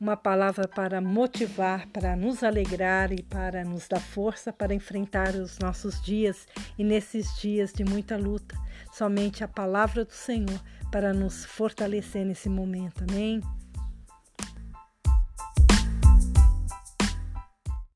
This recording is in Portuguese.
uma palavra para motivar, para nos alegrar e para nos dar força para enfrentar os nossos dias e nesses dias de muita luta. Somente a palavra do Senhor para nos fortalecer nesse momento. Amém?